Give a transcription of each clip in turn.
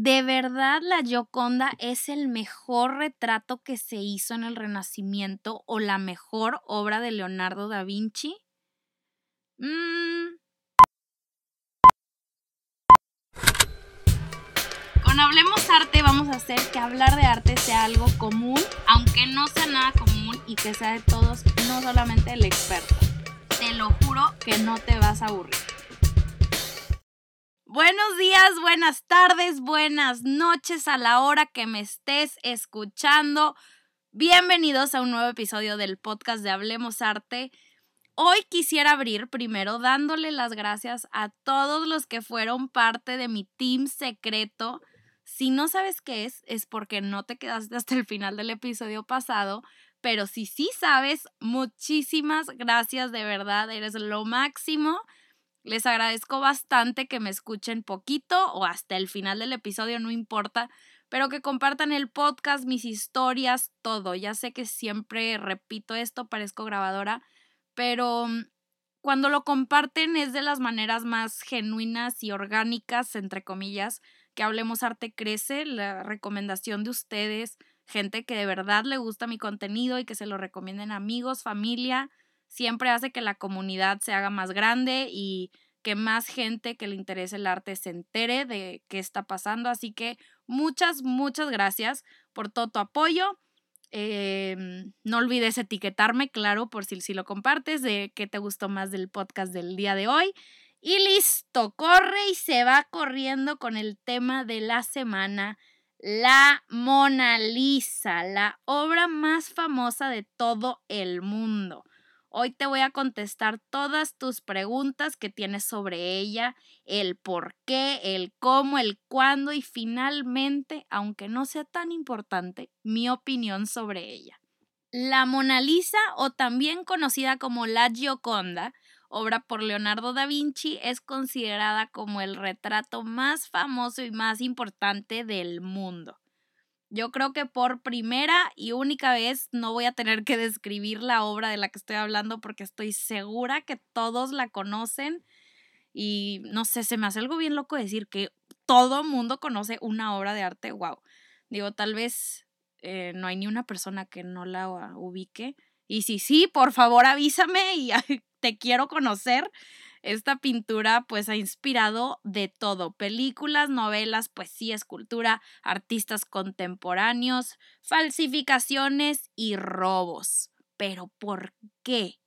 ¿De verdad la Gioconda es el mejor retrato que se hizo en el Renacimiento o la mejor obra de Leonardo da Vinci? Mm. Con Hablemos Arte vamos a hacer que hablar de arte sea algo común, aunque no sea nada común y que sea de todos, no solamente el experto. Te lo juro que no te vas a aburrir. Buenos días, buenas tardes, buenas noches a la hora que me estés escuchando. Bienvenidos a un nuevo episodio del podcast de Hablemos Arte. Hoy quisiera abrir primero dándole las gracias a todos los que fueron parte de mi team secreto. Si no sabes qué es, es porque no te quedaste hasta el final del episodio pasado, pero si sí sabes, muchísimas gracias de verdad, eres lo máximo. Les agradezco bastante que me escuchen poquito o hasta el final del episodio, no importa, pero que compartan el podcast, mis historias, todo. Ya sé que siempre repito esto, parezco grabadora, pero mm, cuando lo comparten es de las maneras más genuinas y orgánicas, entre comillas, que Hablemos Arte crece, la recomendación de ustedes, gente que de verdad le gusta mi contenido y que se lo recomienden amigos, familia, siempre hace que la comunidad se haga más grande y que más gente que le interese el arte se entere de qué está pasando. Así que muchas, muchas gracias por todo tu apoyo. Em, no olvides etiquetarme, claro, por si, si lo compartes, de qué te gustó más del podcast del día de hoy. Y listo, corre y se va corriendo con el tema de la semana, la Mona Lisa, la obra más famosa de todo el mundo. Hoy te voy a contestar todas tus preguntas que tienes sobre ella, el por qué, el cómo, el cuándo y finalmente, aunque no sea tan importante, mi opinión sobre ella. La Mona Lisa, o también conocida como la Gioconda, obra por Leonardo da Vinci, es considerada como el retrato más famoso y más importante del mundo. Yo creo que por primera y única vez no voy a tener que describir la obra de la que estoy hablando porque estoy segura que todos la conocen y no sé, se me hace algo bien loco decir que todo mundo conoce una obra de arte, wow. Digo, tal vez eh, no hay ni una persona que no la ubique. Y si sí, por favor avísame y te quiero conocer esta pintura pues ha inspirado de todo, películas, novelas, poesía, escultura, artistas contemporáneos, falsificaciones y robos. Pero ¿por qué?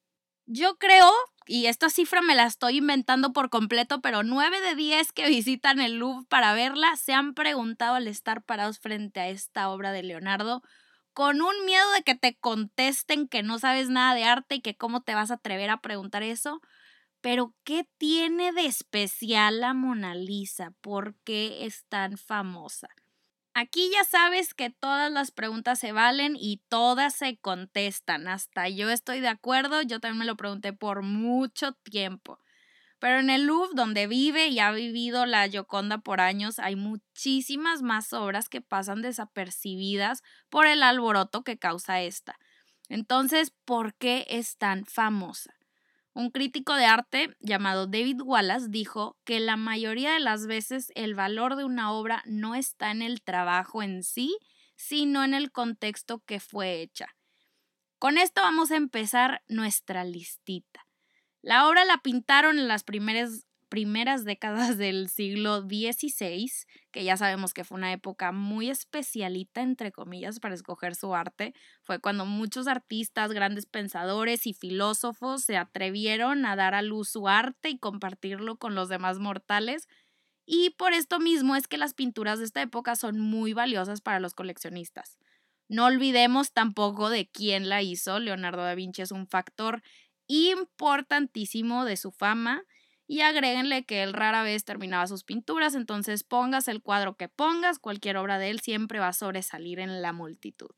Yo creo, y esta cifra me la estoy inventando por completo, pero 9 de 10 que visitan el Louvre para verla se han preguntado al estar parados frente a esta obra de Leonardo con un miedo de que te contesten que no sabes nada de arte y que cómo te vas a atrever a preguntar eso. Pero, ¿qué tiene de especial la Mona Lisa? ¿Por qué es tan famosa? Aquí ya sabes que todas las preguntas se valen y todas se contestan. Hasta yo estoy de acuerdo, yo también me lo pregunté por mucho tiempo. Pero en el Louvre, donde vive y ha vivido la Gioconda por años, hay muchísimas más obras que pasan desapercibidas por el alboroto que causa esta. Entonces, ¿por qué es tan famosa? Un crítico de arte llamado David Wallace dijo que la mayoría de las veces el valor de una obra no está en el trabajo en sí, sino en el contexto que fue hecha. Con esto vamos a empezar nuestra listita. La obra la pintaron en las primeras primeras décadas del siglo XVI, que ya sabemos que fue una época muy especialita, entre comillas, para escoger su arte, fue cuando muchos artistas, grandes pensadores y filósofos se atrevieron a dar a luz su arte y compartirlo con los demás mortales. Y por esto mismo es que las pinturas de esta época son muy valiosas para los coleccionistas. No olvidemos tampoco de quién la hizo. Leonardo da Vinci es un factor importantísimo de su fama y agréguenle que él rara vez terminaba sus pinturas, entonces pongas el cuadro que pongas, cualquier obra de él siempre va a sobresalir en la multitud.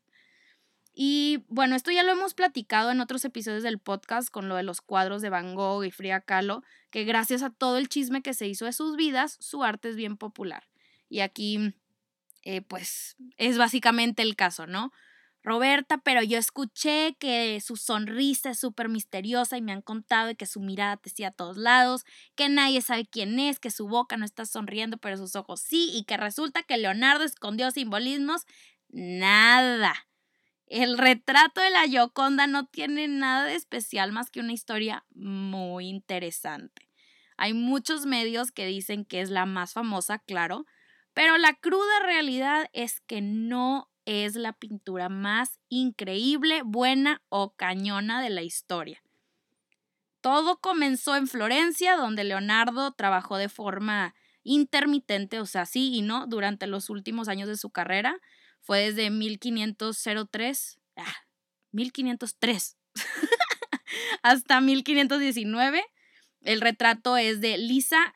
Y bueno, esto ya lo hemos platicado en otros episodios del podcast con lo de los cuadros de Van Gogh y Frida Kahlo, que gracias a todo el chisme que se hizo de sus vidas, su arte es bien popular. Y aquí, eh, pues, es básicamente el caso, ¿no? Roberta, pero yo escuché que su sonrisa es súper misteriosa y me han contado que su mirada te sigue a todos lados, que nadie sabe quién es, que su boca no está sonriendo, pero sus ojos sí, y que resulta que Leonardo escondió simbolismos. Nada. El retrato de la Gioconda no tiene nada de especial más que una historia muy interesante. Hay muchos medios que dicen que es la más famosa, claro, pero la cruda realidad es que no es la pintura más increíble, buena o cañona de la historia. Todo comenzó en Florencia, donde Leonardo trabajó de forma intermitente, o sea, sí y no, durante los últimos años de su carrera. Fue desde 1503, ah, 1503 hasta 1519. El retrato es de Lisa,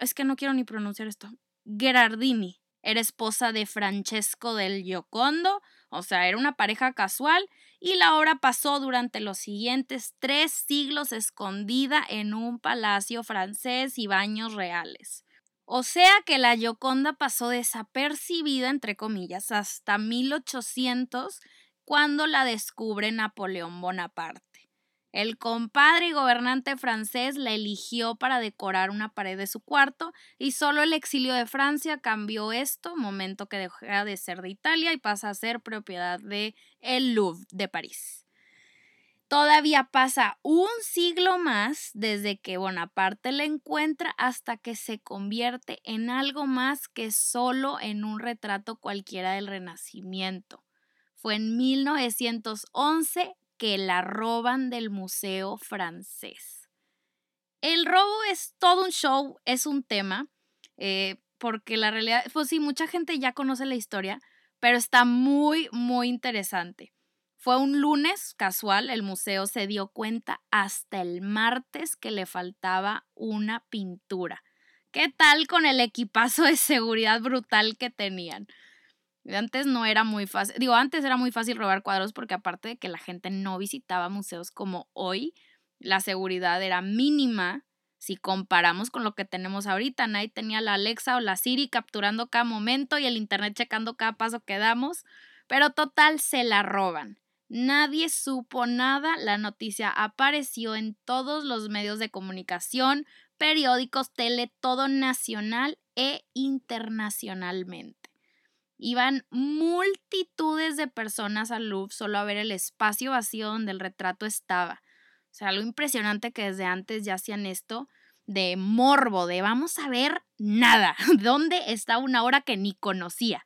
es que no quiero ni pronunciar esto, Gerardini. Era esposa de Francesco del Giocondo, o sea, era una pareja casual, y la obra pasó durante los siguientes tres siglos escondida en un palacio francés y baños reales. O sea que la Gioconda pasó desapercibida, entre comillas, hasta 1800, cuando la descubre Napoleón Bonaparte. El compadre y gobernante francés la eligió para decorar una pared de su cuarto y solo el exilio de Francia cambió esto, momento que deja de ser de Italia y pasa a ser propiedad de el Louvre de París. Todavía pasa un siglo más desde que Bonaparte la encuentra hasta que se convierte en algo más que solo en un retrato cualquiera del Renacimiento. Fue en 1911 que la roban del Museo francés. El robo es todo un show, es un tema, eh, porque la realidad, pues sí, mucha gente ya conoce la historia, pero está muy, muy interesante. Fue un lunes casual, el museo se dio cuenta hasta el martes que le faltaba una pintura. ¿Qué tal con el equipazo de seguridad brutal que tenían? Antes no era muy fácil, digo, antes era muy fácil robar cuadros porque aparte de que la gente no visitaba museos como hoy, la seguridad era mínima si comparamos con lo que tenemos ahorita. Nadie tenía la Alexa o la Siri capturando cada momento y el Internet checando cada paso que damos, pero total se la roban. Nadie supo nada, la noticia apareció en todos los medios de comunicación, periódicos, tele, todo nacional e internacionalmente. Iban multitudes de personas al Louvre solo a ver el espacio vacío donde el retrato estaba. O sea, algo impresionante que desde antes ya hacían esto de morbo, de vamos a ver nada, dónde está una obra que ni conocía.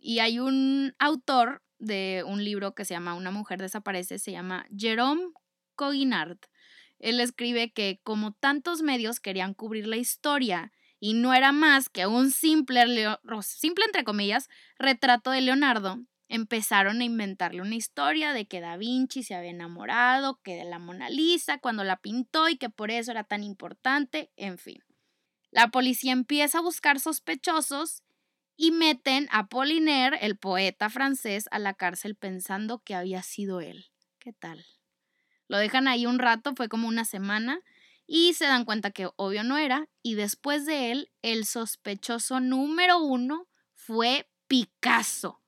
Y hay un autor de un libro que se llama Una mujer desaparece, se llama Jerome Coguinard. Él escribe que como tantos medios querían cubrir la historia y no era más que un simple, simple entre comillas, retrato de Leonardo, empezaron a inventarle una historia de que Da Vinci se había enamorado, que de la Mona Lisa cuando la pintó y que por eso era tan importante, en fin. La policía empieza a buscar sospechosos y meten a Apollinaire, el poeta francés, a la cárcel pensando que había sido él. ¿Qué tal? Lo dejan ahí un rato, fue como una semana, y se dan cuenta que obvio no era y después de él el sospechoso número uno fue Picasso.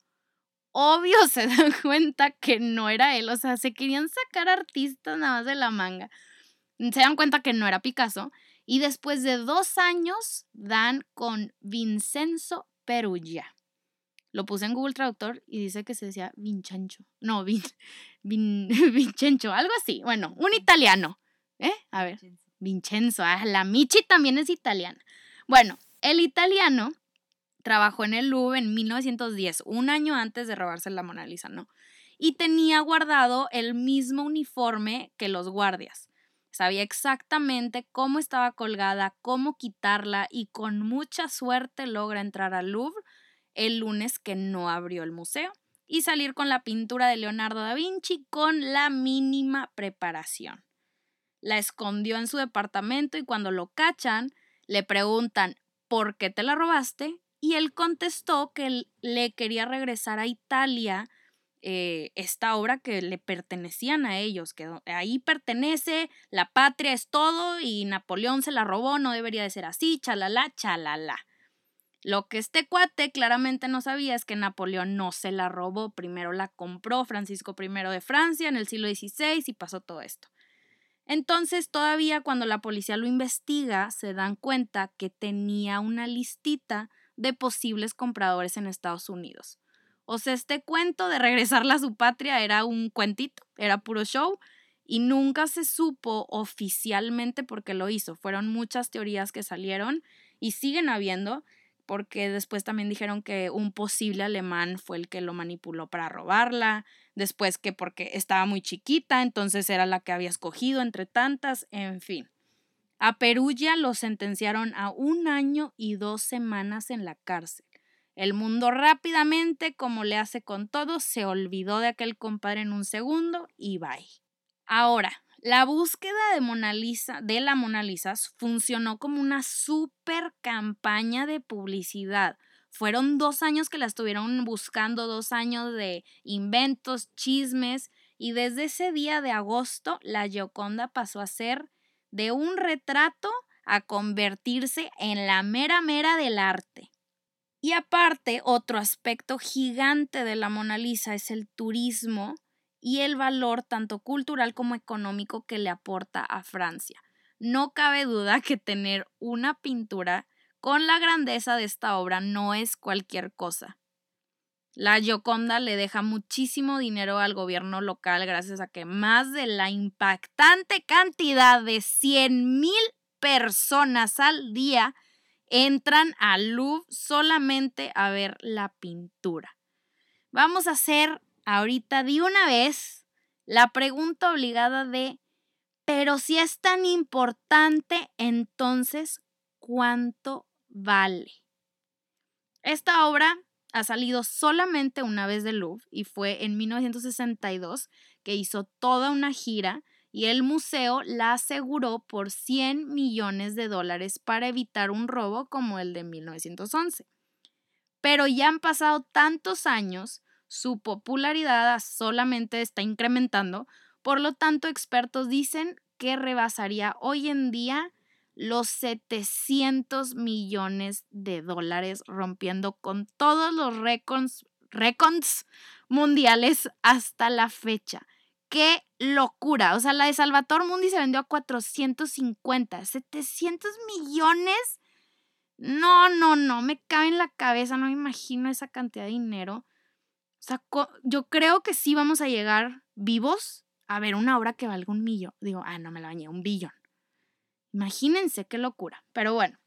Obvio se dan cuenta que no era él, o sea, se querían sacar artistas nada más de la manga. Se dan cuenta que no era Picasso y después de dos años dan con Vincenzo Perugia. Lo puse en Google Traductor y dice que se decía Vincenzo. No, Vin, Vin, algo así. Bueno, un italiano. ¿Eh? A ver. Vincenzo, ah, la Michi también es italiana. Bueno, el italiano trabajó en el Louvre en 1910, un año antes de robarse la Mona Lisa, ¿no? Y tenía guardado el mismo uniforme que los guardias. Sabía exactamente cómo estaba colgada, cómo quitarla y con mucha suerte logra entrar al Louvre el lunes que no abrió el museo y salir con la pintura de Leonardo da Vinci con la mínima preparación la escondió en su departamento y cuando lo cachan, le preguntan, ¿por qué te la robaste? Y él contestó que le quería regresar a Italia eh, esta obra que le pertenecían a ellos, que ahí pertenece, la patria es todo y Napoleón se la robó, no debería de ser así, chalala, chalala. Lo que este cuate claramente no sabía es que Napoleón no se la robó, primero la compró Francisco I de Francia en el siglo XVI y pasó todo esto. Entonces, todavía cuando la policía lo investiga, se dan cuenta que tenía una listita de posibles compradores en Estados Unidos. O sea, este cuento de regresarla a su patria era un cuentito, era puro show y nunca se supo oficialmente por qué lo hizo. Fueron muchas teorías que salieron y siguen habiendo, porque después también dijeron que un posible alemán fue el que lo manipuló para robarla, después que porque estaba muy chiquita, entonces era la que había escogido entre tantas, en fin. A Perugia lo sentenciaron a un año y dos semanas en la cárcel. El mundo rápidamente, como le hace con todo, se olvidó de aquel compadre en un segundo y bye. Ahora, la búsqueda de Mona Lisa, de la Mona Lisa, funcionó como una super campaña de publicidad. Fueron dos años que la estuvieron buscando, dos años de inventos, chismes, y desde ese día de agosto, la Gioconda pasó a ser de un retrato a convertirse en la mera mera del arte. Y aparte, otro aspecto gigante de la Mona Lisa es el turismo y el valor tanto cultural como económico que le aporta a Francia. No cabe duda que tener una pintura con la grandeza de esta obra no es cualquier cosa. La Gioconda le deja muchísimo dinero al gobierno local gracias a que más de la impactante cantidad de 100 mil personas al día entran al Louvre solamente a ver la pintura. Vamos a hacer ahorita de una vez la pregunta obligada de, pero si es tan importante, entonces, ¿cuánto vale? Esta obra ha salido solamente una vez del Louvre y fue en 1962 que hizo toda una gira y el museo la aseguró por 100 millones de dólares para evitar un robo como el de 1911. Pero ya han pasado tantos años su popularidad solamente está incrementando, por lo tanto expertos dicen que rebasaría hoy en día los 700 millones de dólares, rompiendo con todos los récords, mundiales hasta la fecha. ¡Qué locura! O sea, la de Salvatore Mundi se vendió a 450, 700 millones. No, no, no, me cabe en la cabeza, no me imagino esa cantidad de dinero. Sea, yo creo que sí vamos a llegar vivos a ver una obra que valga un millón. Digo, ah, no me la bañé, un billón. Imagínense qué locura. Pero bueno,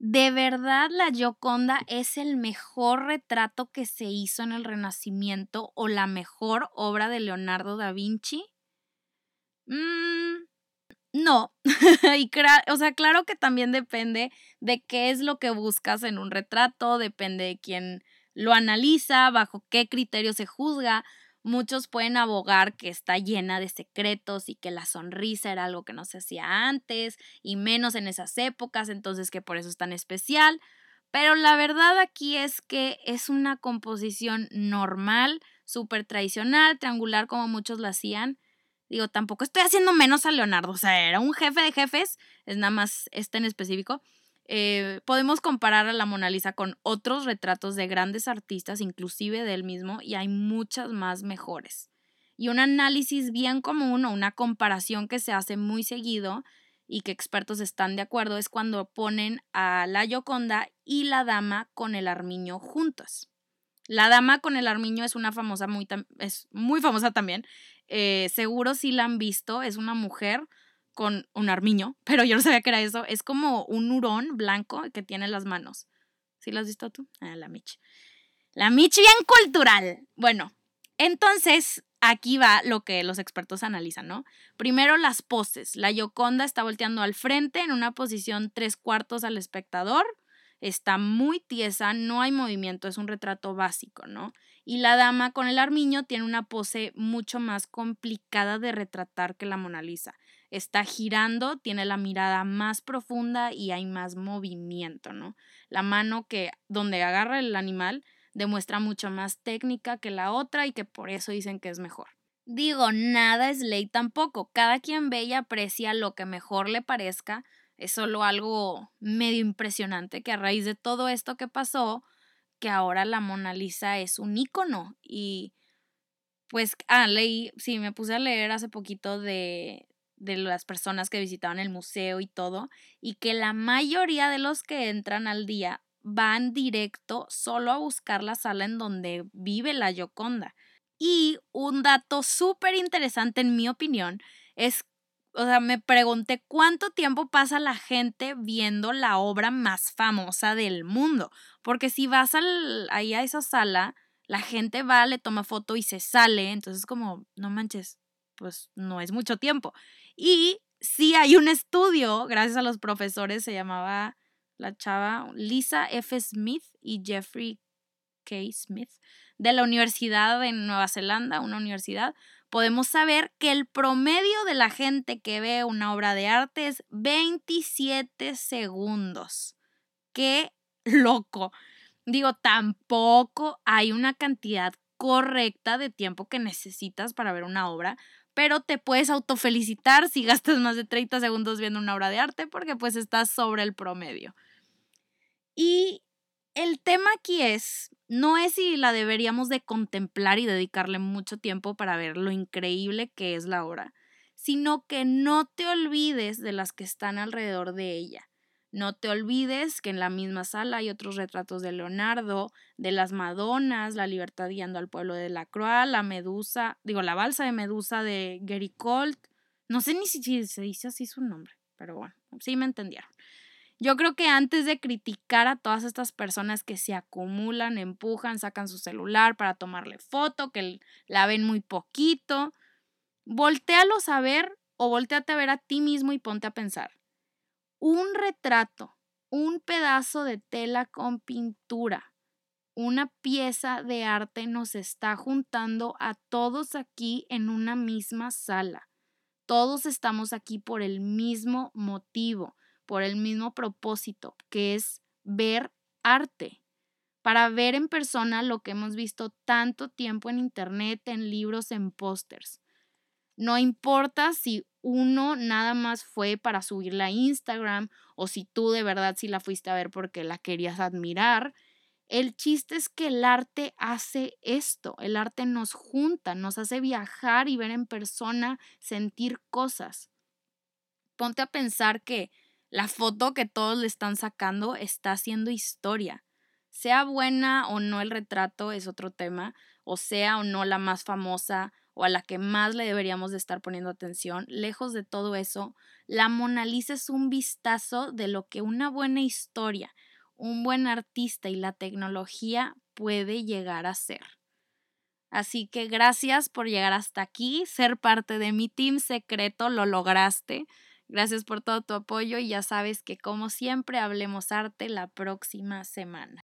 ¿de verdad la Gioconda es el mejor retrato que se hizo en el Renacimiento o la mejor obra de Leonardo da Vinci? Mm, no. y o sea, claro que también depende de qué es lo que buscas en un retrato, depende de quién lo analiza, bajo qué criterio se juzga. Muchos pueden abogar que está llena de secretos y que la sonrisa era algo que no se hacía antes y menos en esas épocas, entonces que por eso es tan especial. Pero la verdad aquí es que es una composición normal, súper tradicional, triangular como muchos la hacían. Digo, tampoco estoy haciendo menos a Leonardo, o sea, era un jefe de jefes, es nada más este en específico, eh, podemos comparar a la Mona Lisa con otros retratos de grandes artistas, inclusive del mismo, y hay muchas más mejores. Y un análisis bien común o una comparación que se hace muy seguido y que expertos están de acuerdo es cuando ponen a la Gioconda y la dama con el armiño juntos. La dama con el armiño es una famosa, muy, es muy famosa también. Eh, seguro si la han visto, es una mujer con un armiño, pero yo no sabía que era eso. Es como un hurón blanco que tiene las manos. ¿Sí lo has visto tú? Ah, la Mitch. La Mitch bien cultural. Bueno, entonces aquí va lo que los expertos analizan, ¿no? Primero las poses. La Yoconda está volteando al frente en una posición tres cuartos al espectador. Está muy tiesa, no hay movimiento, es un retrato básico, ¿no? Y la dama con el armiño tiene una pose mucho más complicada de retratar que la Mona Lisa está girando, tiene la mirada más profunda y hay más movimiento, ¿no? La mano que donde agarra el animal demuestra mucho más técnica que la otra y que por eso dicen que es mejor. Digo, nada es ley tampoco, cada quien ve y aprecia lo que mejor le parezca, es solo algo medio impresionante que a raíz de todo esto que pasó, que ahora la Mona Lisa es un ícono y pues, ah, leí, sí, me puse a leer hace poquito de, de las personas que visitaban el museo y todo, y que la mayoría de los que entran al día van directo solo a buscar la sala en donde vive la Yoconda. Y un dato súper interesante en mi opinión es, o sea, me pregunté cuánto tiempo pasa la gente viendo la obra más famosa del mundo, porque si vas al, ahí a esa sala, la gente va, le toma foto y se sale, entonces como, no manches, pues no es mucho tiempo. Y sí hay un estudio, gracias a los profesores, se llamaba la chava Lisa F. Smith y Jeffrey K. Smith de la Universidad de Nueva Zelanda, una universidad, podemos saber que el promedio de la gente que ve una obra de arte es 27 segundos. ¡Qué loco! Digo, tampoco hay una cantidad correcta de tiempo que necesitas para ver una obra, pero te puedes autofelicitar si gastas más de 30 segundos viendo una obra de arte porque pues estás sobre el promedio. Y el tema aquí es, no es si la deberíamos de contemplar y dedicarle mucho tiempo para ver lo increíble que es la obra, sino que no te olvides de las que están alrededor de ella. No te olvides que en la misma sala hay otros retratos de Leonardo, de las Madonas, la libertad guiando al pueblo de la Croix, la Medusa, digo, la balsa de Medusa de Gary Colt. No sé ni si se dice así su nombre, pero bueno, sí me entendieron. Yo creo que antes de criticar a todas estas personas que se acumulan, empujan, sacan su celular para tomarle foto, que la ven muy poquito, voltealos a ver o volteate a ver a ti mismo y ponte a pensar un retrato, un pedazo de tela con pintura, una pieza de arte nos está juntando a todos aquí en una misma sala. Todos estamos aquí por el mismo motivo, por el mismo propósito, que es ver arte, para ver en persona lo que hemos visto tanto tiempo en internet, en libros, en pósters. No importa si uno nada más fue para subirla a Instagram o si tú de verdad sí la fuiste a ver porque la querías admirar. El chiste es que el arte hace esto, el arte nos junta, nos hace viajar y ver en persona, sentir cosas. Ponte a pensar que la foto que todos le están sacando está haciendo historia. Sea buena o no el retrato es otro tema, o sea o no la más famosa o a la que más le deberíamos de estar poniendo atención, lejos de todo eso, la Mona Lisa es un vistazo de lo que una buena historia, un buen artista y la tecnología puede llegar a ser. Así que gracias por llegar hasta aquí, ser parte de mi team secreto, lo lograste. Gracias por todo tu apoyo y ya sabes que como siempre hablemos arte la próxima semana.